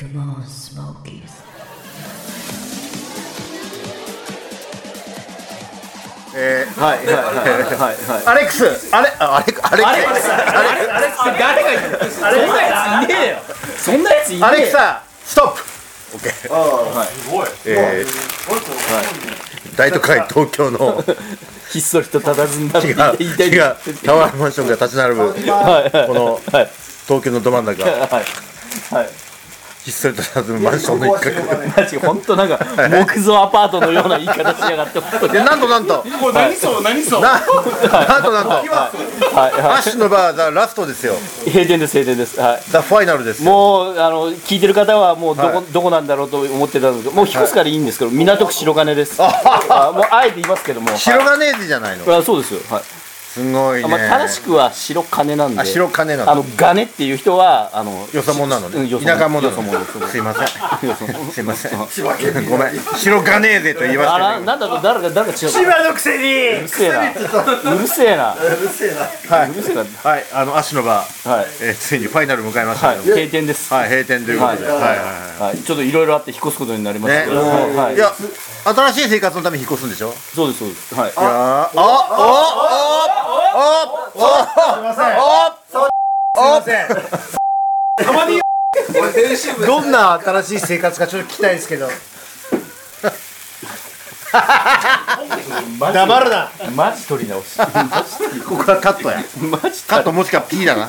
Come on, Smokies. えーはいはいはいはい。はいアレックスあれあアレックアレあれックスあれあれあれ誰が言ったそんなやついねえよそんなやついねえアレックサストップオッケーはい。えー大都会東京の。ひっそりと佇んだ違う違う。タワーマンションが立ち並ぶはいはいこのはい東京のど真ん中はいはいひっそりと佇むマンションの一角。マジ本当なんか木造アパートのような言い方しやがって本当に。でなんとなんと。これ何そう何そうななんとなんと。はいはアッシュのバーザラストですよ。い閉店です閉店です。はい。ザファイナルですよ。もうあの聞いてる方はもうどこ,、はい。どこなんだろうと思ってたんですけどもう引っ越すからいいんですけど、港区白金です。あもうあえて言いますけども。白金字じゃないの？あそうですよ、はいすごいね。あまあ、正しくは白金なんで。あ白金なのあの金っていう人はあのよそ者なのね。田舎者なのすいません。すいません。ごめん。白金ぜと言いましあたけど。らなんだろう誰か誰か違う千葉のくせに。うるせえな。うるせえな。はい。うるせえな。はい。あのアッシュのバーはい。えーついにファイナル迎えましたはい。けど閉店です。はい閉店ということで。ははいいはいはい。はい。ちょっといろいろあって引っ越すことになりましたね。けど、はい。いや新しい生活のために引っ越すんでしょ？そうですそうです。はい。いやー。あおおおおおどんな新しい生活かちょっと聞きたいですけど黙るなマジ取り直しここはカットやマジカットもしくは P だなオ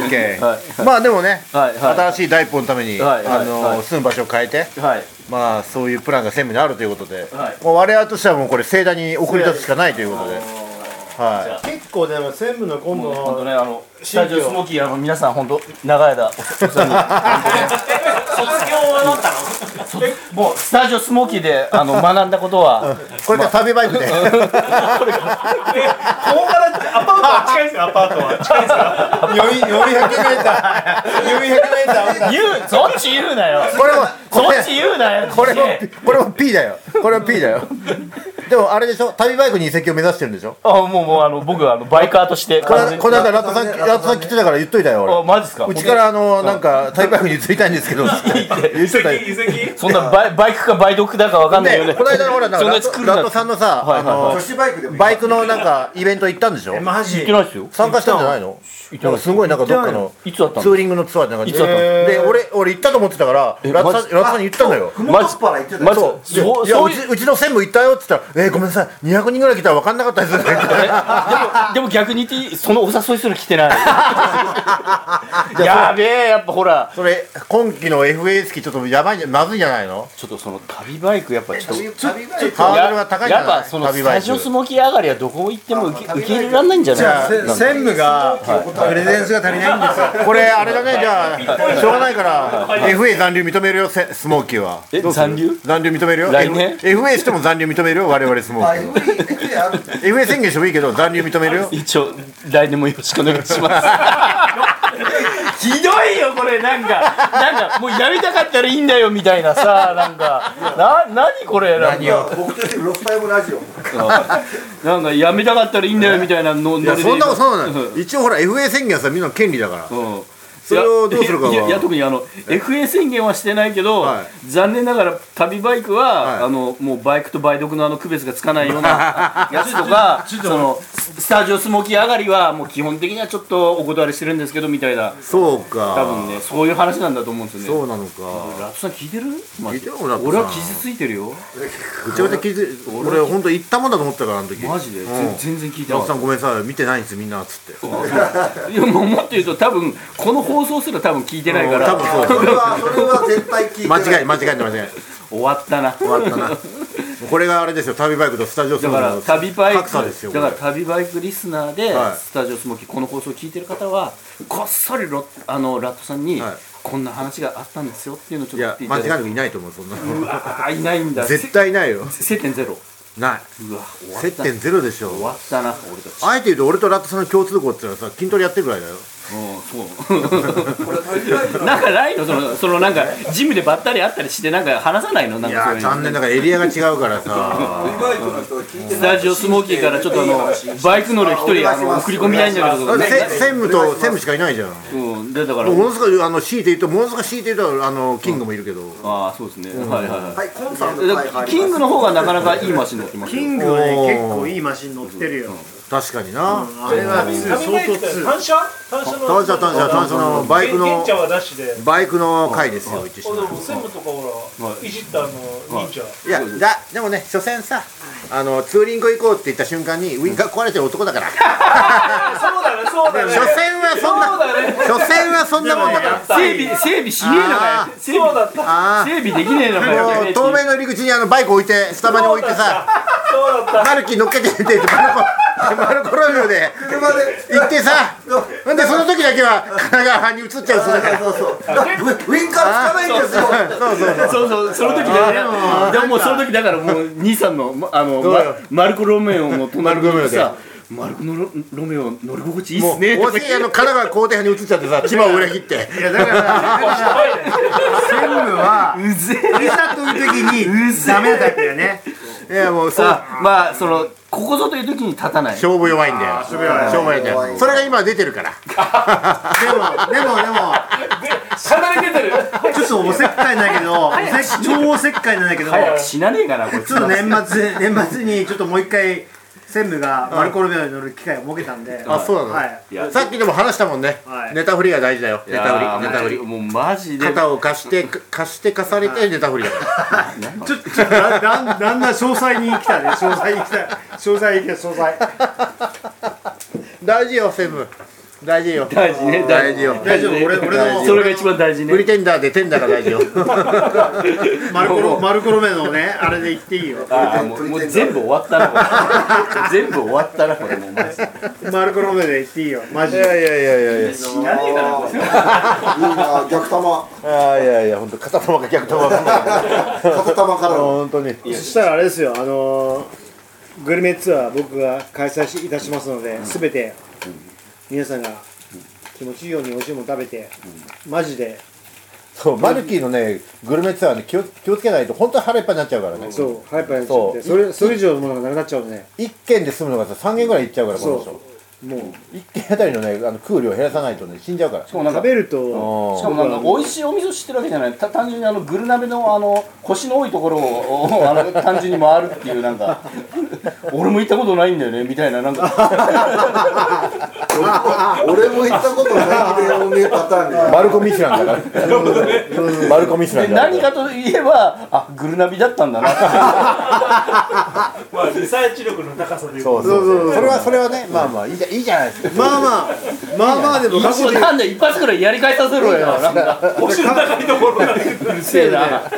ッケはいーまあでもねはいはい新しい第一歩のためにはいはいあの住む場所を変えてはいまあそういうプランが専務にあるということではいもう我々としてはもうこれ盛大に送り出すしかないということでは結構でも専務の今度のねあのスタジオスモーキーあの皆さん本当長い間お世話に卒業はなったの？もうスタジオスモーキーであの学んだことはいこれから旅バイクで。ここからアパートは近いですよアパートは。近いですか400メーター400メーター言うそっち言うなよ。これもこれそっち言うなよこれもこれも P だよ。これも P だよでもあれでしょ？旅バイクに移籍を目指してるんでしょ？あもうもうあの僕はあのバイカーとしてこのこの間ラットさんラットさん来てたから言っといたよあ俺マジですか？うちからあのなんか旅バイクに移りたいんですけどつって。言っといたよ。遺跡そんなバイバイクかバイドクだかわかんないよね。でこの間のほらなんかそんなラットやつ来るなラットさんのさはいはいはい。あのバイクのなんかイベント行ったんでしょ？マジ？言ってないですよ。参加したんじゃないの？すごいなんかどっかのいつだったの？ツーリングのツアーってなんかいつだったの？で俺俺行ったと思ってたからラットさんに言ったのよ。マジマジそう。でそういやそううちうちの専務行ったよって言ったら「えー、ごめんなさい。200人ぐらい来たら分かんなかったです」で もでも逆に言っていいそのお誘いする来てない。やべえやっぱほら。それ今期の FA 期ちょっとやばいんじゃまずいんじゃないの？ちょっとその旅バイクやっぱちょっとハードルが高いんじゃない？やっぱそのス旅バイク。タジオスモーキー上がりはどこ行っても受け入れられないんじゃない？じゃあなんか。専務がプレゼンスが足りないんです。よこれあれだね。じゃあしょうがないから FA 残留認めるよせスモーキーは。え残留？残留認めるよ。来年？F- FA しても残留認めるよ我々スモーキー FA 宣言してもいいけど残留認めるよ。一応来年もよろしくお願いします ひどいよこれなんか。なんかもうやりたかったらいいんだよみたいなさなんか。な何これなんか。僕とロスタイムラジオ。なんかやめたかったらいいんだよみたいなのいやノリでそんなことそうなのよ一応ほら FA 宣言はさみんなの権利だから。うんそれをどうするかは。いやいや特にあの FA 宣言はしてないけど、はい。残念ながら旅バイクは、はい。あのもうバイクと梅毒のあの区別がつかないような やつとかそのスタジオスモーキー上がりはもう基本的にはちょっとお断りしてるんですけどみたいな。そうか。多分ねそういう話なんだと思うんですよね。そうなのか。ラットさん聞いてる？聞いてるよラットさん俺は傷ついてるよ。うちわで聞いて俺本当行ったもんだと思ったからあの時。マジで、うん。全全然聞いてなかった。ラットさんごめんなさい。見てないんですみんなっつって。いやもうもっと言うと多分この放送すら多分聞いてないから。多分そう。それはそれは絶対聞いてない。間違い間違い間違い。終わったな。終わったな。これがあれですよ旅バイクとスタジオスだからモーの旅バイク格差ですよだからこ旅バイクリスナーで、はい。スタジオスモーキーこの放送を聞いてる方はこっそりロあのラットさんに、はい。こんな話があったんですよっていうのをちょっと言っていただいて。や間違いなくいないと思うそんな。のあいないんだ。絶対いないよ。せ接点ゼロ。なうわ終わった。い接点ゼロでしょ。終わったな俺たち。あえて言うと俺とラットさんの共通項っていうのはさ筋トレやってるぐらいだよそう。なんかないのそのそのなんかジムでばったり会ったりしてなんか話さないの？なんいかそういう残念だからエリアが違うからさ。スタジオスモーキーからちょっとあのバイク乗る一人あの送り込みたいんだけどせ専務と専務しかいないじゃん。うんでだから。ものすごいあの強いて言うとものすごい強いて言うとあのキングもいるけど。ああそうですね。はいはいはい。キングの方がなかなかいいマシン乗ってますよ。キングはね結構いいマシン乗ってるよ確かにな。あれは相当通単車？単車の。単車単車単車のバイクのバイクの回ですよ一緒あでも専務とかほらいじったあの忍者。いやだでもね所詮さあのツーリング行こうって言った瞬間にウインカー壊れてる男だから。そうだねそうだね。所詮はそんなそうだね。所詮はそんなもんだから。整備整備しねえのかよ。整備そうだったあ整備できねえのかよ。あもう透明の入り口にあのバイク置いてスタバに置いてさそうだった。マルキー乗っけてって言ってマルコマルコロミオで。行ってさ。ほんでその時だけは神奈川に移っちゃう人だから。そうそうウインカーつかないんですよ。そうそうそう。そうそうその時だね。でももうその時だからもう兄さんのまあのマルコロメオの隣にさマルコのロロメオ乗り心地いいっもうすねおしいあの神奈川皇帝派に移っちゃってさ千葉を裏切って。いやだから 専務はうぜいざという時にダメなタイプだよね。いやもうそう。あまあそのここぞという時に立たない。勝負弱いんだよ。勝負弱い。んだ弱いよ。それが今出てるから。でもでもでも。かなり出てる。ちょっとおせっかいなんだけど超おせっかいなんだけど早く死なねえかなこいつ。ちょっと年末年末にちょっともう一回専務がマルコロメオに乗る機会を設けたんで。あそうなの？はい。さっきでも話したもんね。はい。ネタ振りが大事だよ。ネタ振りーネタ振りもうマジで。肩を貸して貸して貸されてネタ振りだ。ちょっとだだんだんだん詳細に来たね。詳細に来た。詳細に来た詳細。大事よセブン大事よ。大事ね。大事よ。大丈夫。俺俺のそれが一番大事ね。プリテンダーでテンダーが大事よ。マルコロマルコロメのねあれで言っていいよ。あーもうもう全部終わったな全部終わったなこれもうマルコロメで言っていいよ。マジで。いやいやいやいやいや。死なねえかなこれいいな逆玉。あーいやいや本当片玉か逆玉。片玉から。本当に。そしたらあれですよ。あのーグルメツアー僕が開催しいたしますので、すべて皆さんが気持ちいいように美味しいもの食べて、マジで。そうマルキーのねグルメツアーで気を気をつけないと本当に腹いっぱいになっちゃうからね。そうハイパーやっちゃって。そそれそれ以上のものがなくなっちゃうとね。一軒で済むのがさ3軒ぐらいいっちゃうからこの人もう一軒あたりのねあの空量減らさないとね死んじゃうから。しかもなんか食べるとうん。しかもなんか美味しいお店を知ってるわけじゃない。た単純にあのグル鍋のあの腰の多いところをおあの単純に回るっていうなんか 俺も行ったことないんだよねみたいななんか。俺も行ったことないけどねパターンでマルコ・ミシュランだから。マルコ・ミシュラでンだから。何かといえばあグルナビだったんだな。まあリサーチ力の高さと。いうかそう。そうそうそれはそれはねまあまあいいじゃいいじゃないですか。まあまあまあまあでも過去で。なんで一発くらいやり返させろよ。な。んか。腰の高いところがうるせえな。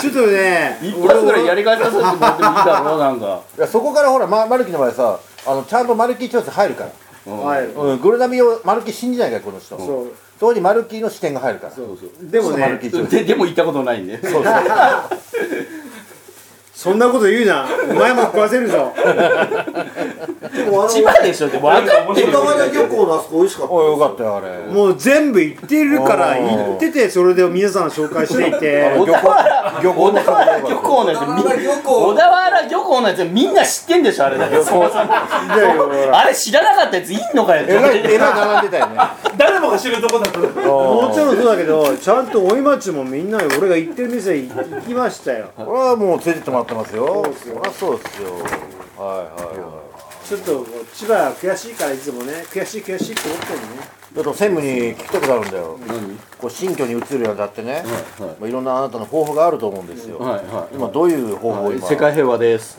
ちょっとね一発くらいやり返させてもらってもいいだろうなんか。いやそこからほら、ま、マルキの場合さあのちゃんとマルキー調査入るから、はい。うん、グルナビをマルキー信じないからこの人。そそうそこにマルキーの視点が入るから。でもマルねキー調査ででも行ったことないんでそうそう そんなこと言うな。お前も食わせるぞ。でもあの千葉でしょって分かってるよ。小田原漁港のあそこ美味しかった。おいよかったよあれ。もう全部行ってるから行っててそれで皆さん紹介していて。小田原漁港の小田原漁港のやつみん小田原漁港小田原漁港のやつみんな知ってんでしょあれだけ。あれ知らなかったやついんのかよえらいえらい並んでたよね。誰もが知るとこだともちろんそうだけどちゃんと大井町もみんな俺が行ってる店行きましたよ。これはもう連れてってもらってますよ。そりゃそうですよ。はいはいはい。ちょっと千葉は悔しいからいつもね悔しい悔しいって思ってるね。ちょっと専務に聞きたくなるんだよ。こう新居に移るようになってね、はいまあ、いろんなあなたの方法があると思うんですよ、はいはい。今どういう方法を今？世界平和です。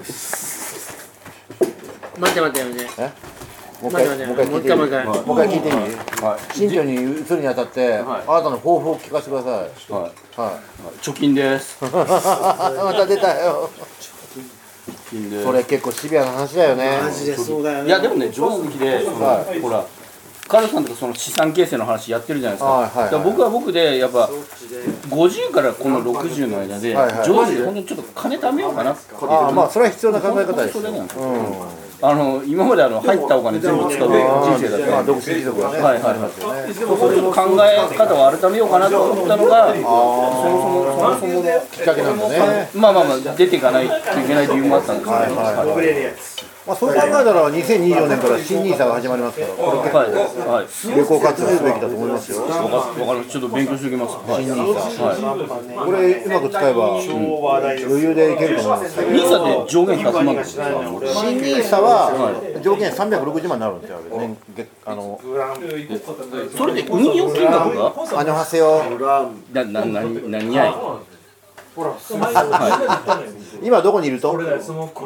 待って待って待って。え？もう一回もう一回聞いていいもう一回もう一回。聞いていい。はい。新居に移るにあたって、はい。あなたの方法を聞かせてください。はい。は貯金です。い また出たよ。貯金です。それ結構シビアな話だよね。マジでそうだよね。いやでもね冗談抜きで、はほらカルさんとかその資産形成の話やってるじゃないですか,、僕は僕でやっぱ50からこの60の間で上手に本当にちょっと金貯めようかなって。まあそれは必要な考え方ですよ。それなんですようんあの今まであの入ったお金全部使う人生だった。まあ独身貴族はねはいはいありますよね。そうちょっと考え方を改めようかなと思ったのがそもそもそもそものきっかけなんだね。まあまあまあ出ていかないといけない理由もあったんですけど。はいはいはいまあそう考えたら2024年から新ニーサが始まりますからこれ結はいはい。構有効活用すべきだと思いますよ。わかりましたちょっと勉強しておきます。はい。新ニーサはこれうまく使えば余裕でいけると思います。いニーサで上限100万ですか新ニーサは上限360万になるんですよ年月あの。それで運用金額が？アニョハセヨななな何やい？今どこにいると？その界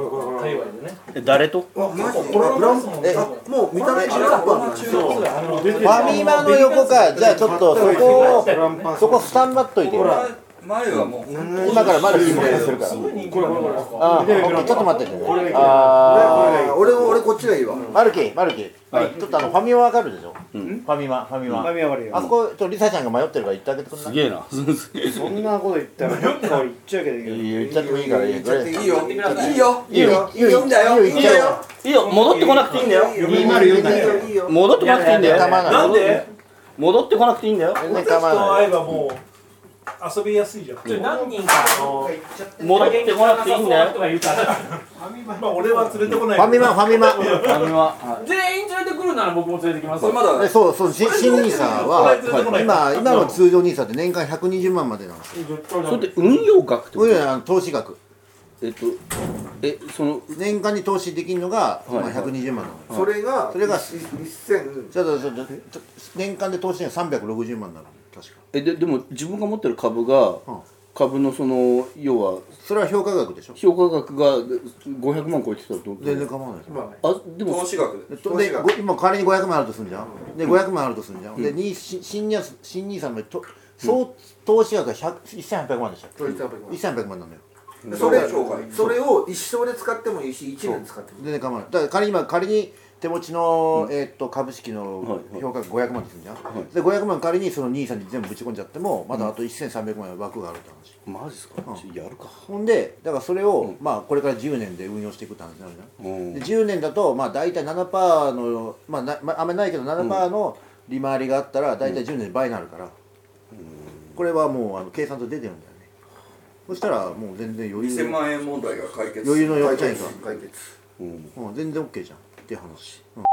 隈でねえ誰とマジこれブラウンえもう見た目違ったんですよファミマの横かじゃあちょっとそこをそこスタンバっといてよ前はもう今からマルキーもするから。ああちょっと待ってて。あ俺俺こっちがいいわ。あマルキーマルキー。ちょっとあのファミマわかるでしょ？ファミマファミマ。ファミマわかるよ。あそこちょっとリサちゃんが迷ってるから言ってあげてくんない？すげえな。そんなこと言ったらどっか行っちゃうけどいいよ言っちゃってもいいから。いい言っちゃっていいよ。い。いよ。いいよ。いいよ。いいよ。いいんだよ。いいよ。いいよ。戻ってこなくていいんだよ。いいよ。いいよ。戻ってこなくていいんだよ。ないなんで？戻ってこなくていいんだよ。全然と構わない会えばもう遊びやすいじゃん。何人かあの戻ってこなくていいんだよ。とか言うからまあ俺は連れてこない。ファミマファミマ。ファミマ。はい全員連れてくるなら僕も連れてきますまだえそうそう新新ニーサは今今の通常ニーサって年間120万までなんですよ。それって運用額ってこことれあの投資額。えっとえその年間に投資できるのが、まあ、120万なのそれがそれが1000ちょっとちょっとちょっと年間で投資が360万になる確か。えででも自分が持ってる株が株のその要はそれは評価額でしょ？評価額が500万超えてたらどう全然構わないですよ。あでも投資額で。ででご今仮に500万あるとするんじゃん。で500万あるとするんじゃん、でにし新ニ新ニーサのと総投資額が100 1800万でしたそれ1800万。1800万なのよ。それそれを一生で使ってもいいし1年使ってもいい。全然構わない。だから仮に今仮に手持ちの、えーっと株式のはいはい。評価額500万でするじゃん、で500万仮にそのニーサに全部ぶち込んじゃってもまだあと1300万の枠があるって話。マジっすか、やるか。ほんでだからそれを、まあこれから10年で運用していくって話になるじゃん、うん。で10年だとまあ大体7%のまあな、まあ、あんまりないけど7%の利回りがあったら大体10年で倍になるから、これはもうあの計算と出てるんだよね。そしたらもう全然余裕。2000万円問題が解決。余裕の4チャンス解決。うん。うん、全然 OK じゃんっていう話、うん。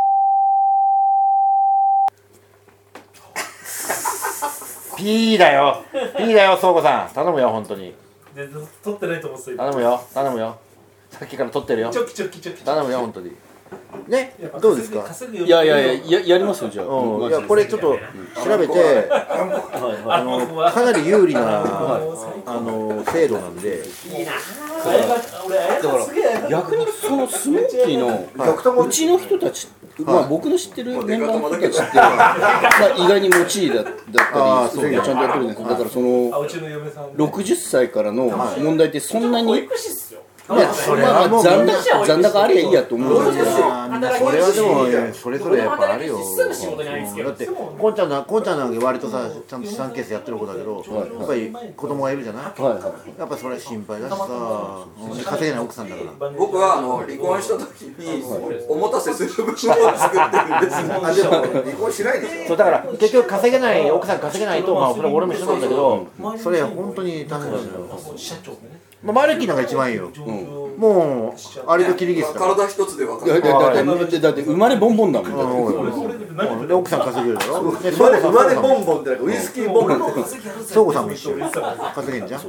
ピーだよ。ピーだよ倉庫さん。頼むよ本当に。ってないと思ってた頼むよ頼むよ。さっきから取ってるよ。チョキチョキチョキ。頼むよ本当にねどうですか？いやいやいやややりますよじゃあ、うん、いやこれちょっと調べてはいはいあのかなり有利なあの制度なんで。あれが俺あれがすげえ逆にそのスモーキーのうちの人たち、まあ僕の知ってるメンバーの人たちって、まあ、意外に持ちいいだだったりあーそうねちゃんとやってるんですよ。だからそあのうちの嫁さん60歳からの問題ってそんなに、いやそれはもう残高残高ありゃいいやと思うんですけどそれはでもねそれぞれやっぱあるよ。だってこんちゃんなこんちゃんなんか割とさちゃんと資産形成やってる子だけどやっぱり子供がいるじゃない？はいはいやっぱそれ心配だしさ稼げない奥さんだから僕はあの離婚した時におもたせする部分を作ってるんですあでも離婚しないでしそうだから結局稼げない奥さん稼げないとまあそれは俺も一緒なんだけどそれ本当に大変なんだよ。社長でねまあマルキーなんか一番いいよ。もうあれとキリギリスだから。体一つで分かる。だだだだだって生まれボンボンだもん。うんで奥さん稼げるだろで生まれ生まれボンンボンってなんかウイスキーボンボン。倉庫さんも一緒稼げんじゃん？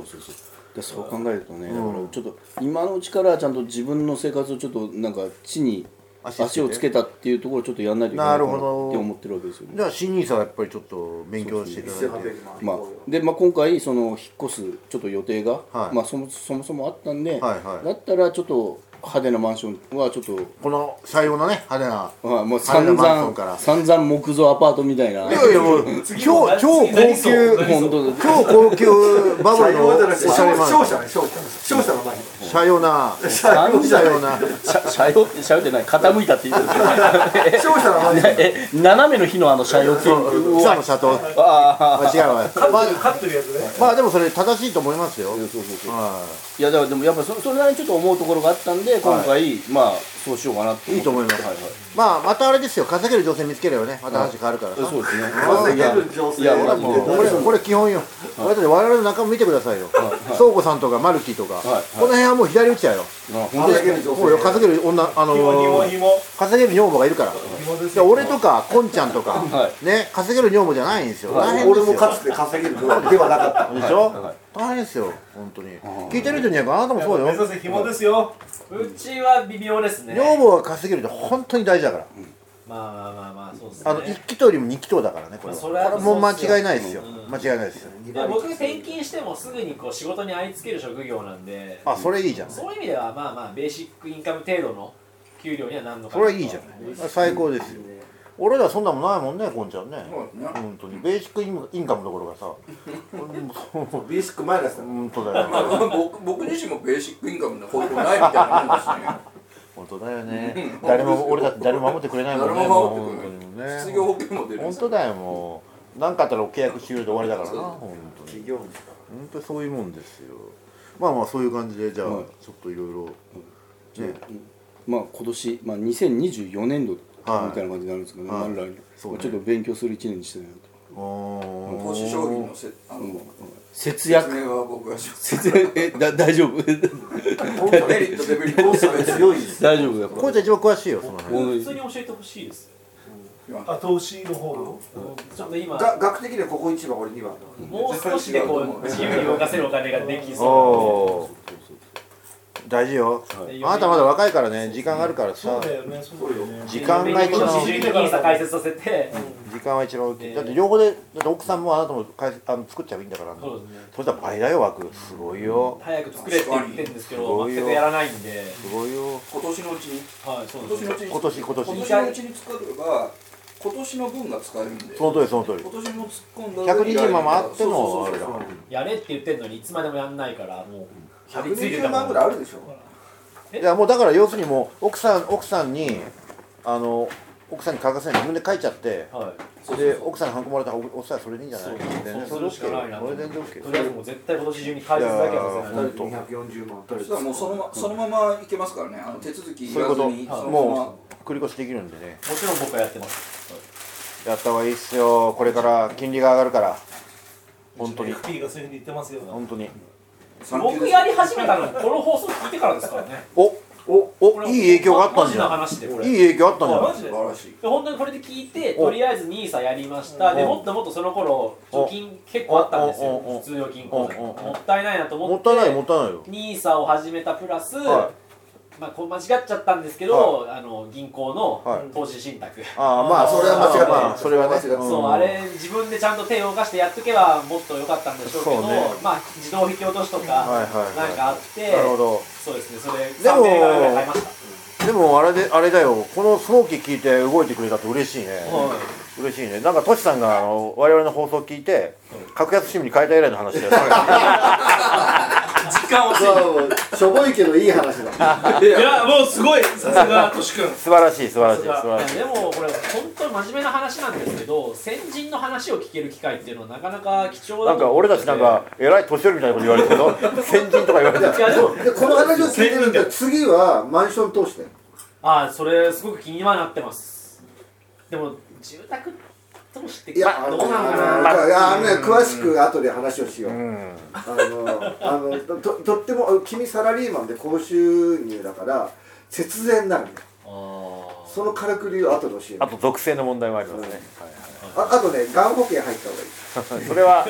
でそう考えるとね、だからちょっと今のうちからちゃんと自分の生活をちょっとなんか地に足をつけたっていうところをちょっとやんないといけないかなって思ってるわけですよね。じゃあ新ニーサはやっぱりちょっと勉強していただいて。1800まあ、で、まあ、今回その引っ越すちょっと予定が、はい。まあ、そもそもそもあったんで、はいはい。だったらちょっと派手なマンションはちょっと、この採用のね派手なまあ、もう散々散々木造アパートみたいな。いやいやもう超超高級本当だ超高級バブルのおしゃれマンション。勝者ね勝者勝者の前に車用な。な。んで車用な車車用車用ってない。傾いたって言ってるえ斜めの日のあの車用っていう。草の車とあ違うわ。まあ勝ってるやつね。まあでもそれ正しいと思いますよ。そうそうそう。はいやだからでもやっぱそそれなりにちょっと思うところがあったんで今回、まあそうしようかなって。いいと思います。はいはい。まあまたあれですよ。稼げる女性見つければねまた話変わるからさ。そうですね。稼げる女性。いやいやもうこれこれ基本よ。これだって我々の仲間見てくださいよ。倉庫さんとかマルキーとか。はい。はい。この辺はもう左打ちやよ稼げる女もうよ性稼げる女あの紐紐ー紐稼げる女房がいるから。俺とかこんちゃんとかはね稼げる女房じゃないんですよ。大変ですよ。俺もかつて稼げる女ではなかった。でしょ？はい大変ですよ本当に。聞いてる人にはあなたもそうよ。目指せ紐ですよ。うちは微妙ですね。女房が稼げるって本当に大事だから。まあまあまあまあそうですね。あの一気等よりも二気等だからねこれは。まあそれはこれもう間違いないですよ。うん。間違いないですよ。いや僕転勤してもすぐにこう仕事にあいつける職業なんで。あそれいいじゃん。そういう意味ではまあまあベーシックインカム程度の給料にはなんのかそれはいいじゃない最高ですよ俺らそんなもんないもんねこんちゃんね。本当に。ベーシックインカムどころがさ。本 ベーシックマイナス。だ当だよ まあ僕僕自身もベーシックインカムの方法ないみたいなもんですね。本当だよね。誰も俺だって誰も守ってくれないもんね。誰も守ってくれもう本当にね失業保険も出る本当だよもう。何かあったら契約終了で終わりだからな。本当に。本当にそういうもんですよ。まあまあそういう感じでじゃあはいちょっといろいろねまあ今年、まあ、2024年度みはい。たいな感じになるんですけどね、はい。ちょっと勉強する一年にしたいなと。あー。投資商品のせあの節約。説明は僕がします。節約。えだ大丈夫？メリットデメリットを差別強いです大丈夫やっぱ。こいつは一番詳しいよその辺。うん普通に教えてほしいです。あ投資の方の？ちょっと今。が学的にはここ一番俺二番。もう少しでこう自由に動かせるお金ができおそお大事よ。うなんであなたまだ若いからね時間があるからさ。そうだよねそうだよね。時間が一番時間は一番大きい。ええだって両方でだって奥さんもあなたもかいあの作っちゃえばいいんだから。そうですね。そしたら倍だよ枠。すごいよ。早く作れって言ってるんですけすごいよ。ど全くやらないんで。すごいよ。今年のうちに？はいそう今年のうちに。今年今年。今年のうちに作れば今年の分が使えるんで。その通りその通り。今年も突っ込んだ120万もあってのそうそうそうあやれって言ってんのにいつまでもやんないからもう120たもん万ぐらいあるでしょ。いやもうだから要するにもう奥さん奥さんにあの奥さんに書かせない。自分で書いちゃってはい。で奥さんにハンコもらったらおおっさんそれでいいんじゃない？そう全然。そそうれでするしかないな。それ全然 OK とりあえずもう絶対今年中に開設だけはさせいやないー本240万そしたらもうそのまそのままいけますからね。あの手続きいそういうこと。もう繰り越しできるんでね。もちろん僕はやってます。やった方がいいっすよ。これから金利が上がるから。本当に。FP がそういうふうに言ってますよ。本当に僕やり始めたのこの放送聞いてからですからね。おおおいい影響があったんじゃマジないいい影響あったんじゃないマジで？素晴らしい。で本当にこれで聞いてとりあえず NISA やりました。でお。もっともっとその頃貯金結構あったんですよ。普通預金もったいないなと思っもってたいないもったいないよ。NISA を始めたプラスはまあこう間違っちゃったんですけどあの銀行のはい。投資信託。ああまあそれは間違ってまあそれはねそれは間違ってそうあれ自分でちゃんと手を動かしてやっとけばもっと良かったんでしょうけどね。まあ自動引き落としとかはいはいはい。なんかあってなるほど。そうですねそれでも3銘柄ぐらい買いました。でもあれであれだよ。このスモーキー聞いて動いてくれたって嬉しいね。は嬉しいね。なんかトシさんがあの我々の放送聞いて格安シムに変えた以来の話だよ 実感をしそうしょぼいけどいい話だ。いやもうすごいさすがとし君。素晴らしい素晴らしい素晴らしい。でもこれ本当に真面目な話なんですけど先人の話を聞ける機会っていうのはなかなか貴重だなんか俺たちなんかえらい年寄りみたいなこと言われてるけど 先人とか言われてる。いやでもでこの話を聞いてるんで次はマンション投資だよああそれすごく気にはなってます。でも住宅っていやあのどうなの？かあなのいやあのね詳しく後で話をしよう、うん。あのあのとととっても君サラリーマンで高収入だから節税になるんそのからくりを後で教える。あと属性の問題もありますね、ああとねがん保険入った方がいい。はいはい、それは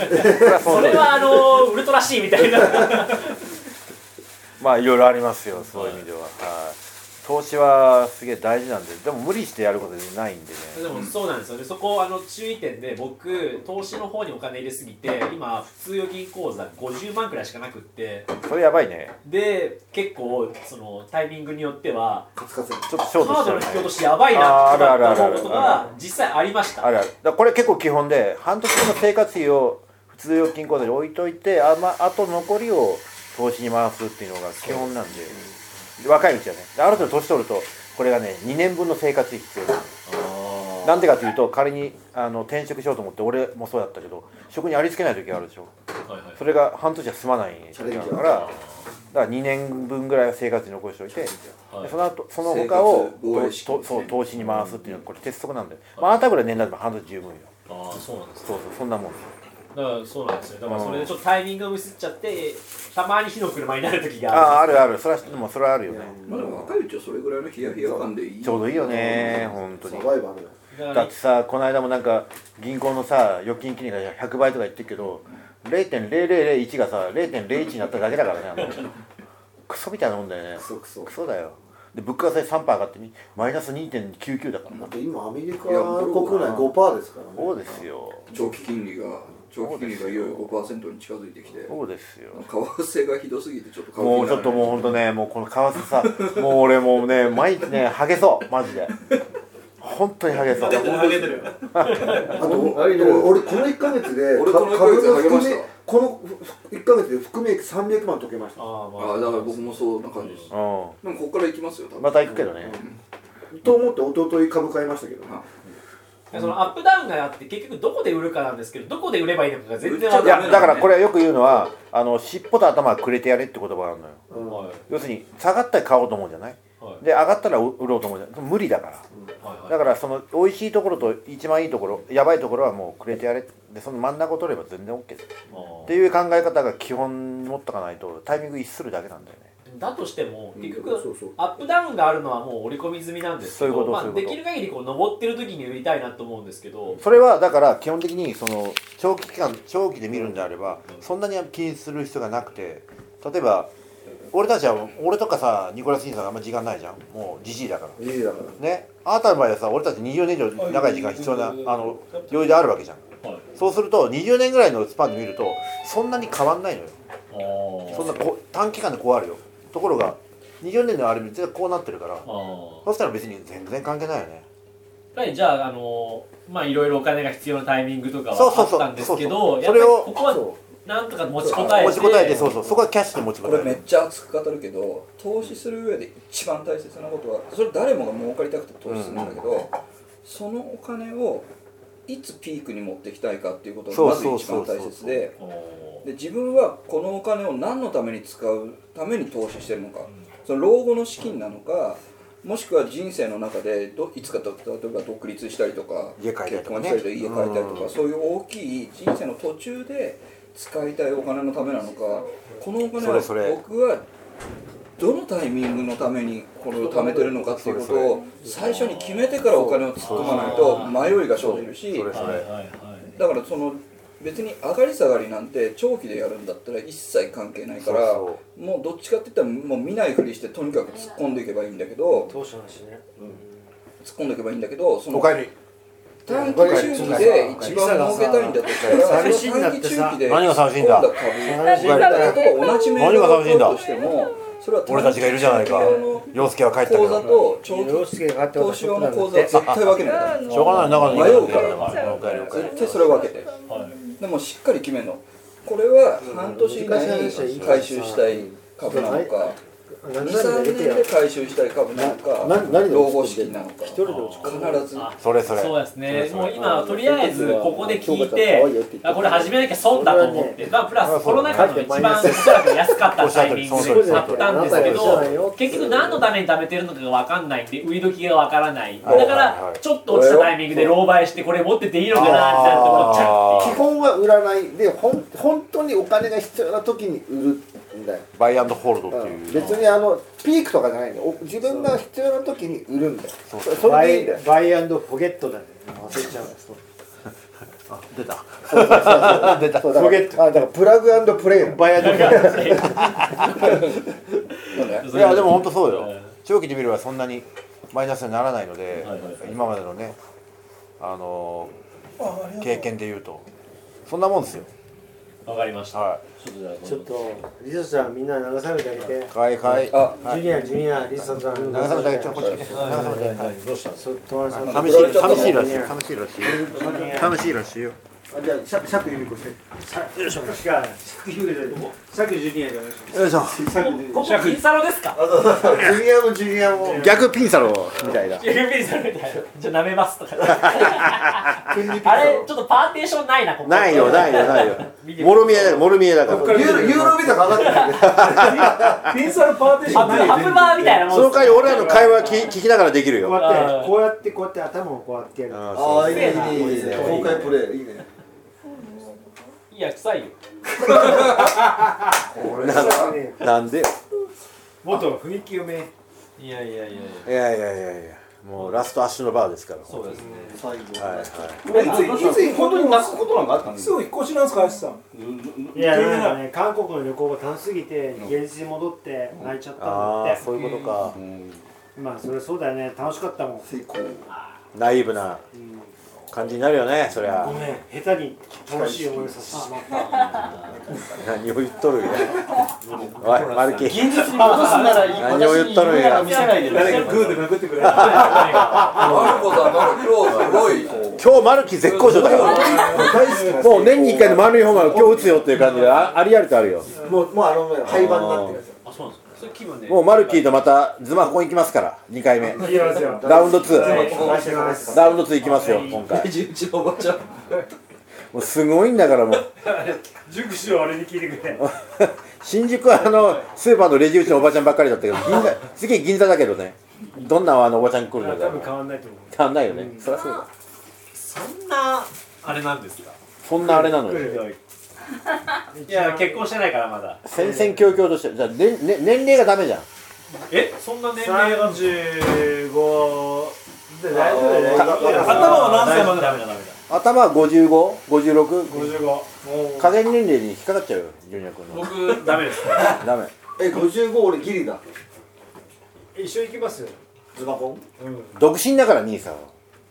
それはあのウルトラ C みたいな。まあいろいろありますよそういう意味では、はい、投資はすげえ大事なんででも無理してやることじゃないんでね。でもそうなんですよね。そこあの注意点で僕投資の方にお金入れすぎて今普通預金口座50万くらいしかなくって。それやばいね。で結構そのタイミングによってはカツカツにちょっとショートカーしちゃうね。ドの引き落としやばいなとあーあるあるあるか思うことが実際ありました。あれある。だこれ結構基本で半年分の生活費を普通預金口座に置いといてあ,、まあと残りを投資に回すっていうのが基本なんでで若いうちはね。である程度年取るとこれがね2年分の生活費必要なんでかというと仮にあの転職しようと思って俺もそうだったけど職にありつけない時があるでしょ。はいはい。それが半年は済まない時があるからだから2年分ぐらいは生活に残しておいて、はい。でその後その他をそう投資に回すっていうのはこれ鉄則なんで、まあ、あなたぐらい年代でも半年十分よ。ああそうなんですそうそうそんなもんですよだからそうなんですよ。だからそれでちょっとタイミングがミスっちゃってたまに火の車になる時があああるるある。それはでもそれはあるよね。まあでも若いうちはそれぐらいのヒヤヒヤ感でいい。ちょうどいいよね本当サにバイバルだだってさこの間もなんか銀行のさ預金金利が100倍とか言ってるけど0.0001がさ0.01になっただけだからねあの クソみたいなもんだよね。クソクソ。クソだよ。で物価が3%上がってみマイナス2.99だから。だって今アメリカ国内5%ですからね。そうですよ。長期金利が長期金利がいよいよ5%に近づいてきてそうですよ。為替がひどすぎてちょっと買もうちょっともうほんとねもうこの為替さもう俺もうね 毎日ねハゲそうマジで。本当にハゲそう。ハゲてるよ。あと俺俺この1か月で俺この一ヶ月で株の含励ました。めこの1か月で含み益300万解けました。ああまあ。あだから僕もそんな感じです。うでもここから行きますよまた行くけどね。と思って一昨日株買いましたけどそのアップダウンがあって結局どこで売るかなんですけどどこで売ればいいのかが全然わいかんない。やだからこれよく言うのはあの尻尾と頭はくれてやれって言葉があるのよ。はい。要するに下がったら買おうと思うじゃない？はい。で上がったら売ろうと思うじゃない？無理だから。はいだからその美味しいところと一番いいところやばいところはもうくれてやれ。でその真ん中を取れば全然 OK です。っていう考え方が基本に持っとかないとタイミング逸するだけなんだよねだとしても結局そうそう。アップダウンがあるのはもう織り込み済みなんですけどできる限りこう登ってる時に売りたいなと思うんですけど。それはだから基本的にその長期期間長期で見るんであればそんなに気にする必要がなくて例えば俺たちは俺とかさニコラス・インさんあんま時間ないじゃん。もうじじいだから。いいだから。ね。あなたの場合はさ俺たち20年以上長い時間必要なあの余裕であるわけじゃん。はい。そうすると20年ぐらいのスパンで見るとそんなに変わんないのよ。あそんなこ短期間でこうあるよところが20年のあれ見てこうなってるからあそしたら別に全然関係ないよね。はいじゃああのまあいろいろお金が必要なタイミングとかはそうそうそう。あったんですけそうどやっぱそれをりここはそなんとか持ちこたえて。持ちこたえてそうそう。そこはキャッシュで持ちここれめっちゃ熱く語るけど投資する上で一番大切なことはそれ誰もが儲かりたくて投資するんだけど、そのお金をいつピークに持ってきたいかっていうことがまず一番大切で自分はこのお金を何のために使うために投資してるのか。その老後の資金なのかもしくは人生の中でどいつかと例えば独立したりとか家買いたいとかね。結婚したりとか家買いたいとか、うん。そういう大きい人生の途中で使いたいお金のためなのかこのお金は僕はどのタイミングのためにこれを貯めてるのかっていうことを最初に決めてからお金を突っ込まないと迷いが生じるしだからその別に上がり下がりなんて長期でやるんだったら一切関係ないからもうどっちかって言ったらもう見ないふりしてとにかく突っ込んでいけばいいんだけど突っ込んでいけばいいんだけどその短期中期で一番儲けたいんだとしたら寂しいんだ短期ってさ中期で何が寂しいんだ何が寂しいんだ。としてもそれは俺たちがいるじゃないか。洋介は帰ったけ口座どと長洋期介が買って投資用の口座は絶対分けないしょうがない中に迷うから。絶対それを分けて。はいでもしっかり決めるの。これは半年以内に回収したい株なのか。何23年で回収したい株なのかな何で老後資金なのか。一人で落ち込む必ずあそれそれそうですね。もう今とりあえずここで聞いてあこれ始めなきゃ損だと思って。まあプラスコロナ禍の一番おそらく安かったタイミングで買ったんですけど結局何のために貯めてるのかが分かんない。んで売り時が分からない。だからはい。ちょっと落ちたタイミングで狼狽してこれ持ってていいのかなって思っちゃう基本は売らない。でほん本当にお金が必要な時に売るんだよ、 buy and hold ってうんいう別にあのピークとかじゃないんだよ。お自分が必要な時に売るんだよ。そうれでいいんだよ。 buy and forget だね。忘れちゃう。あ出た。出た。 forget。あだから plug play だ buy and forget。いやでも本当そうよ。長期で見ればそんなにマイナスにならないのではいはいはい。今までのねあの経験で言うと。そんなもんですよ分かりました。はちょっとリサさんみんな慰めてあげていかい。かい。あジュニアジュニアリサさん。慰めてあげてちょっとこっち。来て慰めてどうした寂しい寂しい寂しい。らしい寂しいらしい寂しいらしいよ。あじゃあ釈釈由美子してよいしょ確か釈ジュニアでお願いします。よいしょ。ここピンサロですか？ジュニアのジュニアも。逆ピンサロみたいな。ピンサロみたいな。じゃあ舐めますとかあれ、ちょっとパーテーションないな、ここ。ないよ、ないよ、ないよ。もろみえだ、もろみえだから。ユーロビザかかってない。ピンサルパーテーションないハバーみたいなもん。その代俺らの会話き聞きながらできるよ。こうやって、こうやって、こうやって頭をこうやってやる。ああ、いいね、いいね。公開プレイ、いいね。いや、臭いよ。なんでよ。もっと雰囲気読め。いやいやいや。いやいやいやいや。もうラストアッシュのバーですからそうですね。最後はいはいいつい。つ本当に泣くことなんかあったんですすぐ引っ越しなんですか？林さんいやなんかね韓国の旅行が楽しすぎて現実に戻って泣いちゃったんだああってそういうことか。まあそれそうだよね。楽しかったもん。成功。ナイーブな感じになるよねそりゃ。ごめん下手に楽しい思いをさせてしまった。何を言っとるんや。おいマルキ現実に戻すなら何を言っとるんや。見せないで誰かグーで殴ってくれマルコさんマルコすごい今日マルキ絶好調だから大好きなもう年に1回の丸い方が今日打つよっていう感じであありありとあるよ。もうもうあの廃盤になってるやつもうマルキーとまたズマコン行きますから2回目。ラウンド2お願いします。ラウンド2行きますよ今回。レジ打ちのおばちゃんもうすごいんだからもう。塾師は俺に聞いてくれ。新宿はあのスーパーのレジ打ちのおばちゃんばっかりだったけど 銀座次銀座だけどね。どんなあのおばちゃん来るのか。多分変わんないと思う。変わんないよね。そりゃそうだそんなあれなんですか？そんなあれなのよ いや結婚してないからまだ。戦々恐々としてじゃあ、ねね、年齢がダメじゃん。え？そんな年齢が？35で大丈夫だよ頭は何歳までダメだダメだ頭は5556 55加減年齢に引っかかっちゃうよジュニア君の。僕ダメです ダメ。え55俺ギリだ。一緒行きますズバコン？独身だから兄さんは。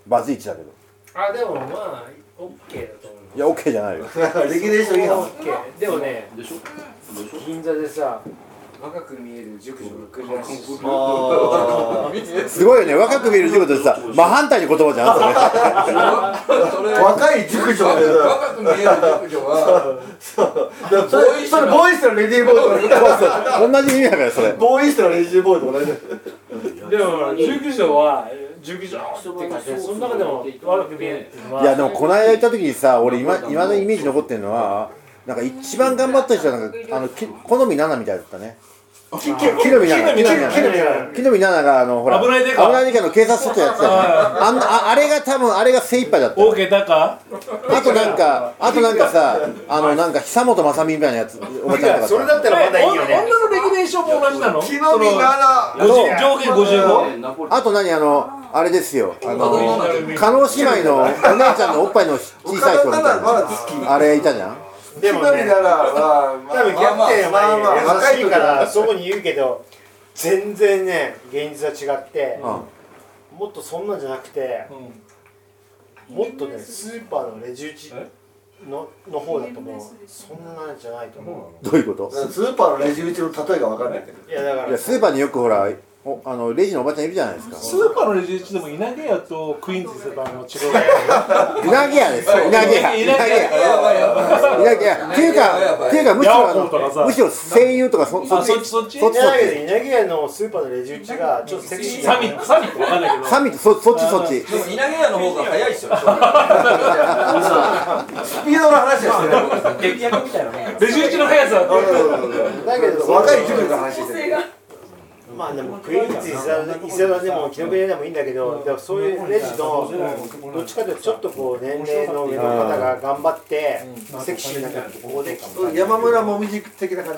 バツイチだけど。あでもまあ OK だと思ういや OK じゃないよ。レギュレーション違反 OK でもねでしょ？銀座でさ若く見える熟女が来るらしいしあ すごいよね。若く見えるってことでさ真反対の言葉じゃんそれ。それあ若い熟女で若く見える熟女はそう。それそれボーイストのレディーボーイとか同じ意味だからそれ。ボーイストのレディーボーイとかねでも熟女は熟女って感じでその中でも若く見えるいやでもこの間行った時にさ俺今今のイメージ残ってるのはなんか一番頑張った人はなんかあのき好み7みたいだったね木の実7木の実7木の実7があのほら危ないデカ危ないデカの警察署長やってたよね。あんなああれが多分あれが精一杯だったよ。OK だか？あとなんかあとなんかさあのなんか久本雅美みたいなやつおばちゃんとかさ。ったらまだいいよね。女のレギュレーションも同じなの？木の実なら。50上限 55? あと何？あのあれですよ。あの加納姉妹のお姉ちゃんのおっぱいの小さい子みたいな。あれいたじゃん？でもね。木の実ならまあま多分キャプテンまあまあはね優しいからそこに言うけど全然ね現実は違ってうん。もっとそんなんじゃなくてもっとねス？ーパーのレジ打ちのの方だと思う。そんなんじゃないと思どういうこと？スーパーのレジ打ちの例えが分かんない。けどういやだからいやスーパーによくほらおあのレジのおばちゃんいるじゃないですか。スーパーのレジ打ちでも稲毛屋とクイーンズスーパーの違う。うなぎ屋ですよ。うなぎ屋。うなぎ屋。やばいやばいうなぎ屋。っていうかっていうかむしろあのむしろ声優とかそそあっちそっち？そっち。稲毛屋のスーパーのレジ打ちがちょっとセクシー。サミットサミットわかんないけど。サミットそそっちそっち。でも稲毛屋の方が早いっすよ。スピードの話はしてない劇薬みたいなレジ打ちの速さはだけど若い塾の話してるまあでもクイーンズ伊沢でも紀ノ国屋でもいいんだけどでもそういうレジのどっちかというとちょっとこう年齢の上の方が頑張ってセクシーな格好で山村もみじ的な感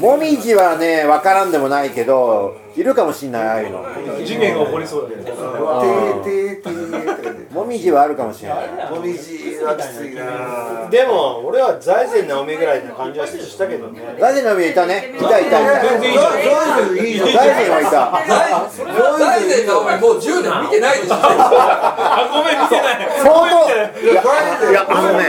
もみじはねわからん。でもないけどいるかもしん。ないああいうの事件が起こりそうだよねじてーてーてーって感じもみじはあるかもしれないもみじはきついなでも俺は財前直美ぐらいな感じはしたけどね大臣の上いたねいたいたいた全然いいじゃん大臣はいた。大然のお前もう10年見てないでしょあごめん見てない相当いやいやあのね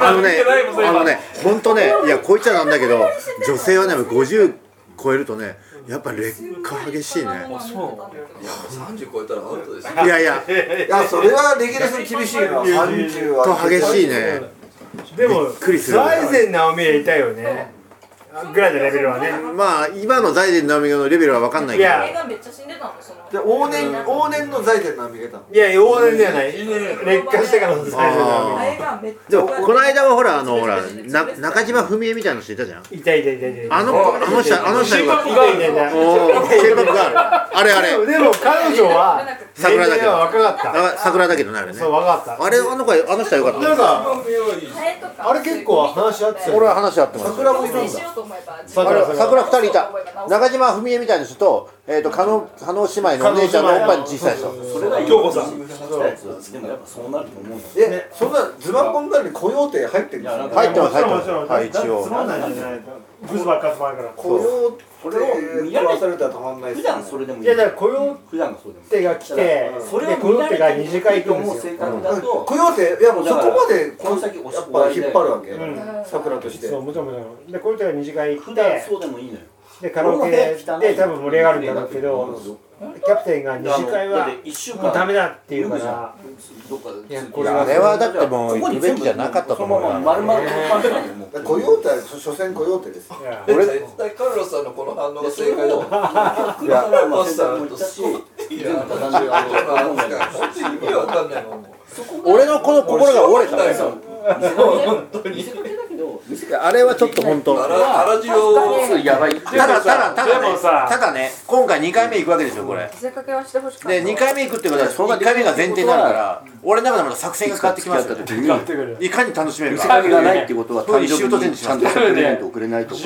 あのねあのね本当ねいやこいつはなんだけど女性はね50超えるとねやっぱ劣化激しいねいやもう30超えたらアウトですよいやいやいやそれはレギュレーション厳しいな30は激しいねでもびっくりする財前直美いたよねぐらいのレベルはね。まあ今の財前直美のレベルは分かんないけど。いや。映画めっちゃ死んでたのその。で往年往年の財前直美がいたの。いや往年ではない。劣化してからの財前直あれがめっちゃでもこの間はほらあのほらな中島文江みたいな人いたじゃん。美いたいたいたいたあのあの人あの人がいたいたいたあれあれ。でもでも彼女は年桜だけど。若かった。あ桜だけどねあれね。そう若かっあれあの子あの人はよかった。なんかあれ結構話し合って。たよ俺は話し合ってます。桜もいるんだ。桜二人いた。中島文江みたいな人と,、えー、と加納加納姉妹のお姉ちゃんのおっぱいに小さい人。それが京子さん。でもやっぱそう。なると思うよえそんなズバコンなりに雇用手入ってるんですか？入ってます。入ってますはい一応。つまんないんじゃないブスばっかつまるから。雇用これを見らされたらたまんないです普段それでもいい。いやだから雇用普段がそうでも手が来てそれをで雇用手が二次会行くんですよ。性格だと雇用手いやもうそこまでこの先押しやっぱ引っ張るわけ。うん。桜として。そうもちろんもちろん。で雇用手が二次会行っ普段てそうでもいいのよでカラオケで多分盛り上がるんだろうけどキャプテンが二次会は一週もうダメだって言うからいやいやあれはだってもう行くべきじゃなかったと思うそのまま丸々感じなんでもう。雇用手は所詮雇用手です俺絶対カルロスさんのこの反応が正解だと思う。いやまあ先輩も言ったし俺のこの心が折れた。俺正 本当あれはちょっと本当。あらあらじを。けやばいただただただね。でもさただね今回2回目行くわけですよこれ。見せかけはしてほしかったで2回目行くってことは1回目が前提になるから俺の中でまた作戦が変わってきますよ。いかに楽しめる見せかか。けがないってことは誕生にちゃんとしたプレゼント送れないとか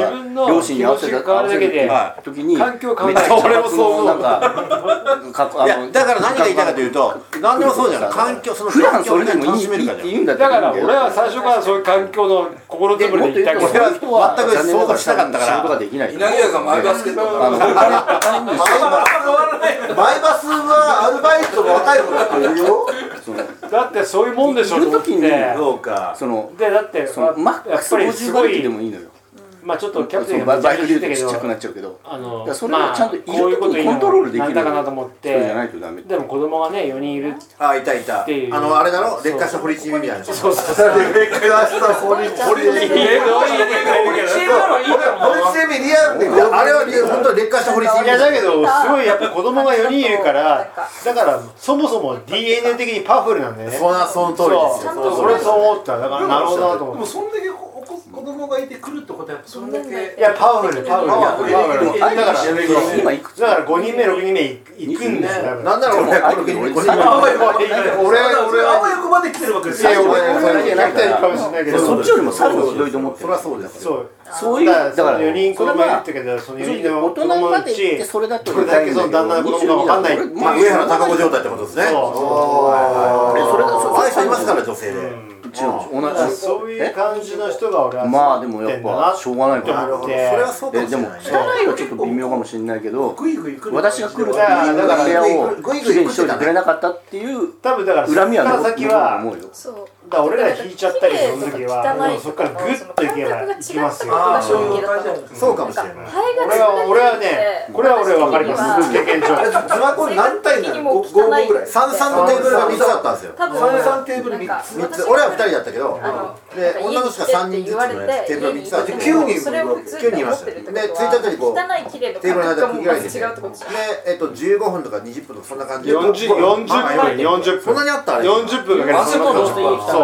両親に合わせて気持ちが変わるだけで合わせる時に環境変わるめっちゃ俺もそう思う。なんか かいやだから何が言いたいかというと何でもそうじゃない。環境その普段そ環境をれでもいい楽しめるかじだから俺は最初からそういう環境の心づくりで行ったけ俺はど全く想像しなかったから。仕事ができない稲毛屋がマイバスケットマイバスはアルバイトの若い子だっているよ。だってそういうもんでしょと思ってそうか。そのでだってそのマッやっぱりクス50馬すごい力でもいいのよまあちょっとキャプテンがバイクで言うとちっちゃくなっちゃうけど。あのいやそれはちゃんといるまあこういうことコントロールできるなんだかなと思っそれじゃてないとダメ。でも子供がね4人いる。あいたいた。ていう。あのあれだろ？劣化した堀ちえみみたいな人そうそうそう。劣化した堀ちえみ堀ちえみリアルあれはリ本当に劣化した堀ちえみいやだけどすごいやっぱ子供が4人いるからだからそもそも DNA 的にパワフルなんだよね。そんなその通りですよ。そうそれそう。思った。だからなるほどなとでも思って。そんだけお子子供がいてくるってことはやっぱそんだけいやパワフルパワフルパワフルだから今いくつだから5人目6人目行くんですよなんなら俺あるけど俺俺俺俺俺はあわよくばで来てるわけですよ俺俺キャプテンかもしれないけどそっちよりもさらにひどいと思ってそれはそうですそうそういうだから4人子供いるってけどその4人それだけその旦那の子供が分かんないまあ上原貴子状態ってことですねそうそれそああいう人いますから女性でうちの同だからじそういう感じの人が俺はまあでもやっぱしょうがないかなるらほど。それはそうかえでももしれない。汚いはちょっと微妙かもしれないけどグイグイ来る私が来る時だからにだから部屋をグイグイきれいにしといてくれなかったっていう多分だから恨みはそっから残ると思うよ。そうだから俺ら引いちゃったりする時はもうそっからグッといけばいきますよ。あそういう感じなんですそうかもしれない。俺は俺はねこれは俺は分かります。経験上。あれズバコン何体なの 5, 5ぐらい。三三のテーブルが3つあったんですよ。多分。三三テーブル三つ。三つ。俺は2人だったけど。で女の人が3人ずつのやつ。テーブルが3つあって。9人それを普通9人いましたよで1日にこうテーブルの間区切られてて。で、えっと、15分とか20分とかそんな感じで。40 40分40そんな分にあったあ。れ40分。かけてそう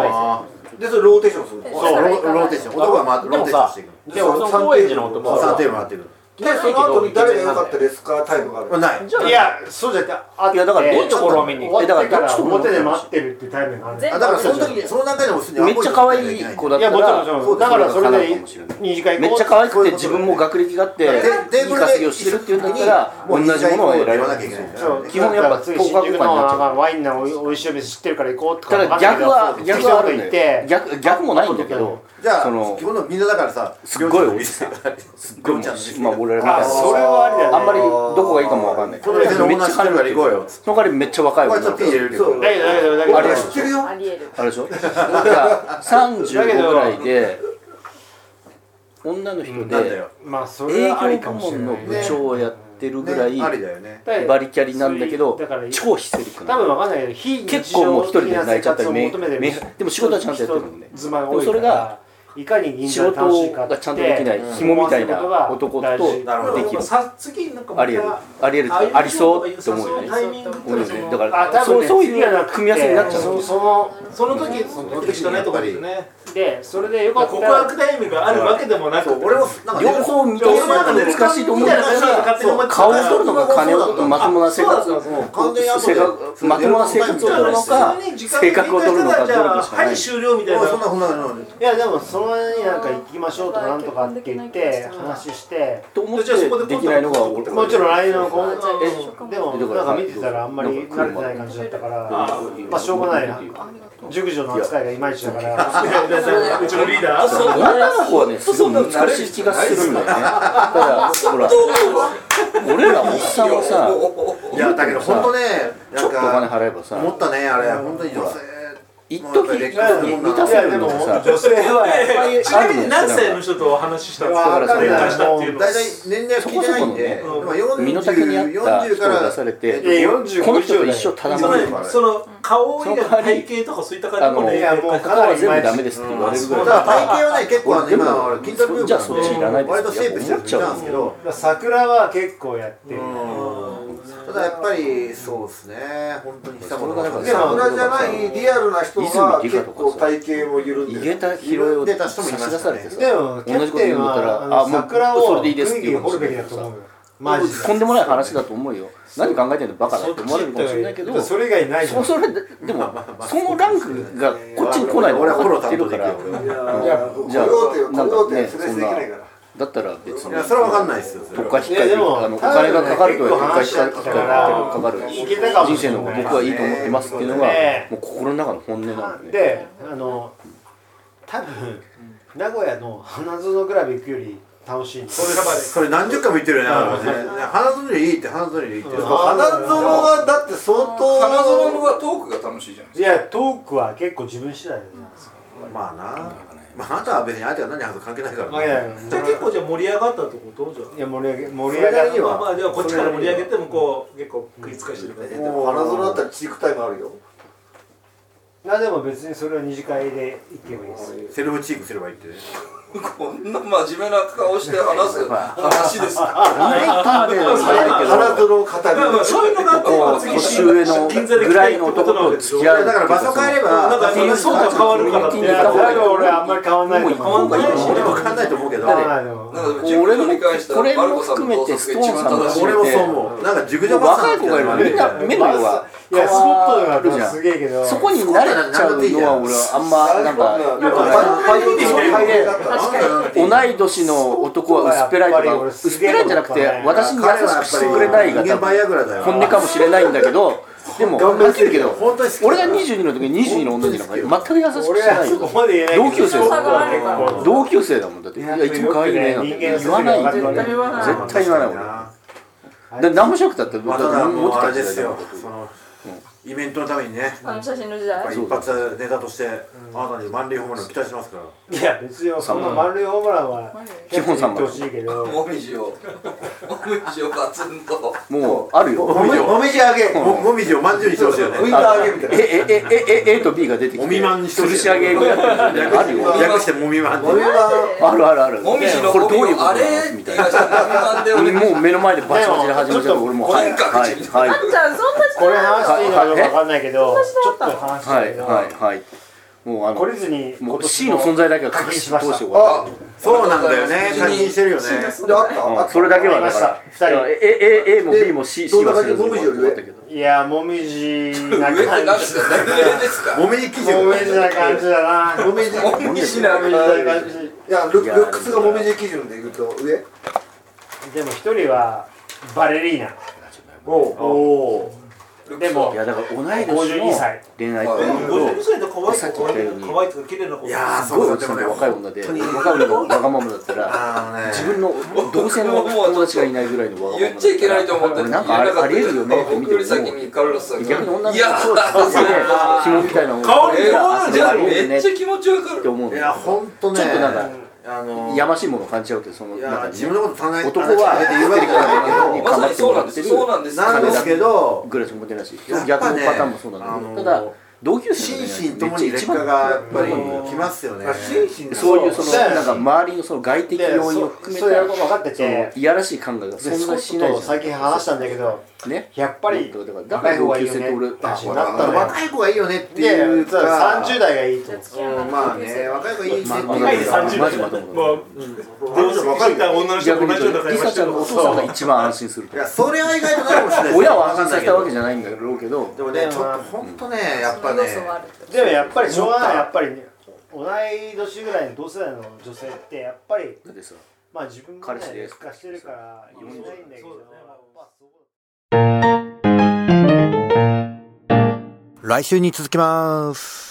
でそれローテーションする。そう。ロローテーション。男が回ってローテーションしていく。でもその高円寺の男3はテーブル回っていくでその後に誰が良かったレスカータイムがある。ない。いやそうじゃなくていやだからいいところを見に終わってからえだからどっちとも表で待ってるっていうタイムがある。あだからその時にその段階でもすでにめっちゃ可愛い子だったいやもちろんもちらろんだからそれで二次会めっちゃ可愛くて自分も学歴があっていいテーブルで稼ぎをしてるっていうんだったら同じものを得られる言わなきゃいけない基本やっぱ次10日後新宿かになっちゃうのまあワインのおいおいしいお店知ってるから行こうとかただ逆は逆はあるんだよ。逆逆もないんだけど。じゃあその基本のみんなだからさすっごい美味しすっごいまあ俺らみたいなあそれはありだね。あんまりどこがいいかもわかんない。この店のオーナー知ってるから行こうよその代わりめっちゃ若い子そう。だけどだけどだけど。あれ知ってるよ。ありえる。あれでしょ？いや35ぐらいで女の人でよ。まあそ営業れはありか部もしれない門の部長をやってるぐらいバリキャリなんだけど超ヒステリックな多分わかんないけど非結構もう一人で泣いちゃったり日常的な生活を求めでも仕事はちゃんとやってるもんね。それがいかに銀仕座が楽しい事かってがちゃんとできない紐みたいな男とできる。さ次なんかまたありえるありえるありそうって思うよね。タイミング思うよね。だかあら多分ねそうそういう組み合わせになっちゃう。そそのその時その時しかないところですね。でそれでよかった告白タイミングがあるわけでもなく俺も両方満たすのが難しいと思うんだから顔を取るのか金を取るのかまともな生活を完全に後で生活まともな生活を取るのか性格を取るのかどれかしかないはい終了みたいな。あそんなそんなそんないやでもその間になんか行きましょうとかなんとかって言って話して。と思ってできないのが俺もちろん来年のでもなんか見てたらあんまり慣れてない感じだったからまあしょうがないな。熟女の扱いがいまいちだから。うちのリーダー。女の子はねすごい難しい気がするんだよね。だからほら俺らおっさんはさいやだけど本当ねちょっとお金払えばさ思ったねあれ本当に女性一時一時満たせるのがさ。女性は あちなみるに何歳の人とお話ししたんですか？わかんない。連絡したっていうの。大体年齢は聞いてないんで。身の丈に合った40人を出からされていや45この人と一生ただそもんのその顔以外の体型とかそういった感じのあのいやもう他は全部ダメですって言われるぐらいだから。体型はね結構今俺筋トレブームじゃあそっちいらないです割とシェイプしてる人なんですけど。桜は結構やってるただやっぱりそうですね。本当に久それがだからでも桜じゃないリアルな人が結構体型も緩んでた人もいま差ししたね。出されてさ。でもキャプテンはあの桜をそれでいいですっていけどさ。だと思うよマジで。とんでもない話だと思うよ。何考えてんの？バカだって思われるかもしれないけど。それ以外ないじゃん。そそれででも そのランクがこっちに来ないの俺はフォローるから担当できるよいやじゃあ雇用手なん雇用かね手そんなできないからだったら別にいやそれは分かんないですよそれは。引っかえいやでもあのお金がかかると結構は話し合っからかかるいけたかも人生の僕はいいと思ってますっていうのがね。もう心の中の本音なんで。ねであの多分名古屋の花園クラブ行くより楽しいんですそれそれ何十回も言ってるよね花園でいいって花園でいいって花園がだって相当花園のはトークが楽しいじゃないですいやトークは結構自分次第でまあなまああなたは別に相手が何話すか関係ないからまあいやじゃあ結構じゃあ盛り上がったってこと？じゃあ。いや盛り上げ盛り上がりまあまあじゃあこっちから盛り上げて向こう結構食いつかしてるからで。も花園だったらチークタイムあるよ。あでも別にそれは二次会で行けばいいですセルフチークすればいいってね。かこんな真面目な顔して話す話ですか？ライターではないけど。花園を語るそういうのがこう次年上のぐらいの男と付き合うだから場所変えればなんかその層が変わるからって。いやだから俺あんまり変わんないともう思う行こうがいいと思う俺も分かんないと思うけど。変わらないのなんか熟女に関してはこれもマルコさんの洞察が一番正しい俺もそう思う。なんか熟女若い子がいるのみんな目の色がいやスポットがあるじゃん。すげえけど。そこに慣れちゃうのは俺はあんまなんかよくフない。同い年の男は薄っぺらいとか薄っぺらいんじゃなくて私に優しくしてくれないが本音かもしれないんだけどでもはっきりけど。俺が22の時に22の女になんか全く優しく俺してない。よ同級生差があるから同級生だもん。だっていやいつも可愛いねなんて言わない絶対言わない。俺で何もしなくたってまあただもうあれ時代だよ。ですよイベントのためにね。あの写真の時代。一発ネタとしてあなたに満塁ホームランを期待しますから。いや別にそんな満塁ホームランは基本三ってほしいけど。もみじをもみじをガツンと。もうあるよ。もみじもみじあげ。ももみじをまんじゅうにしてほしいよね。ウインナーあげみたいな。えええええ A と B が出てきて。もみまんにして吊るし上げをやってる。あるよ略してもみまんもみまあるあるある。もみじのこれどういうことあれみたいなもう目の前でバチバチで始めちゃって俺もうはい。はい。はい。あんちゃんそんな時これ話していいの？かどうかわかんないけどちょっと話したはいけどはいはい。もうあの懲りずにもう C の存在だけは確認しました。そうなんだよね。課金してるよね。であったたそれだけはだから二人いや A A A も B も C C はいやもみじな感じ。もみじ生地もみじな感じだな。もみじもみじなもみじな感じ。いやルルックスがもみじ基準でいくと上？でも一人はバレリーナ。おおでもいやだから同い年の52歳恋愛ってはい。いうの52歳で可愛いさっき言ったように可愛いとか綺麗な子いやーすごいおじさんで若い女で。若い女がわがままだったら自分の同性の友達がいないぐらいのわがままだ言っちゃいけないと思って。俺なんかありるよねって見て僕より先もにカルロスさんが。逆に女のいや子みたいなのを顔にじゃめっちゃ気持ちわかる。て思ういやほんとね。ちょっとなんかあのやましいものを感じちゃうってその自分のこと棚に男は棚に上げて言うわけじゃないけど。まさにそうなんですけどぐらいし。か思ってないし。逆のパターンもそうなんだけど。ただ同級生心身ともに劣化がやっぱりきますよね。あ心身そういうそのなんか周りのその外的で要因を含めそそれがた分かってて。いやらしい考えがでそんなそしないと最近話したんだけどんね？やっぱりだからだか若い方ら同級がいいよね。生って俺若い子がいいよねってでいうか30代がいいと。うんまあね若い子がいいね。っていうまあ若いで30マジまとももう同時に聞いた女の人と同じような会リ話してるサちゃんのお父さんが一番安心するいやそれは意外とないかもしれない。親を安心させたわけじゃないんだろうけど。でもねちょっと本当ねやっぱねでもやっぱりしょうがないやっぱりね同い年ぐらいの同世代の女性ってやっぱりまあ自分もね彼氏で劣化してるから言えないんだけど。まあそう来週に続きます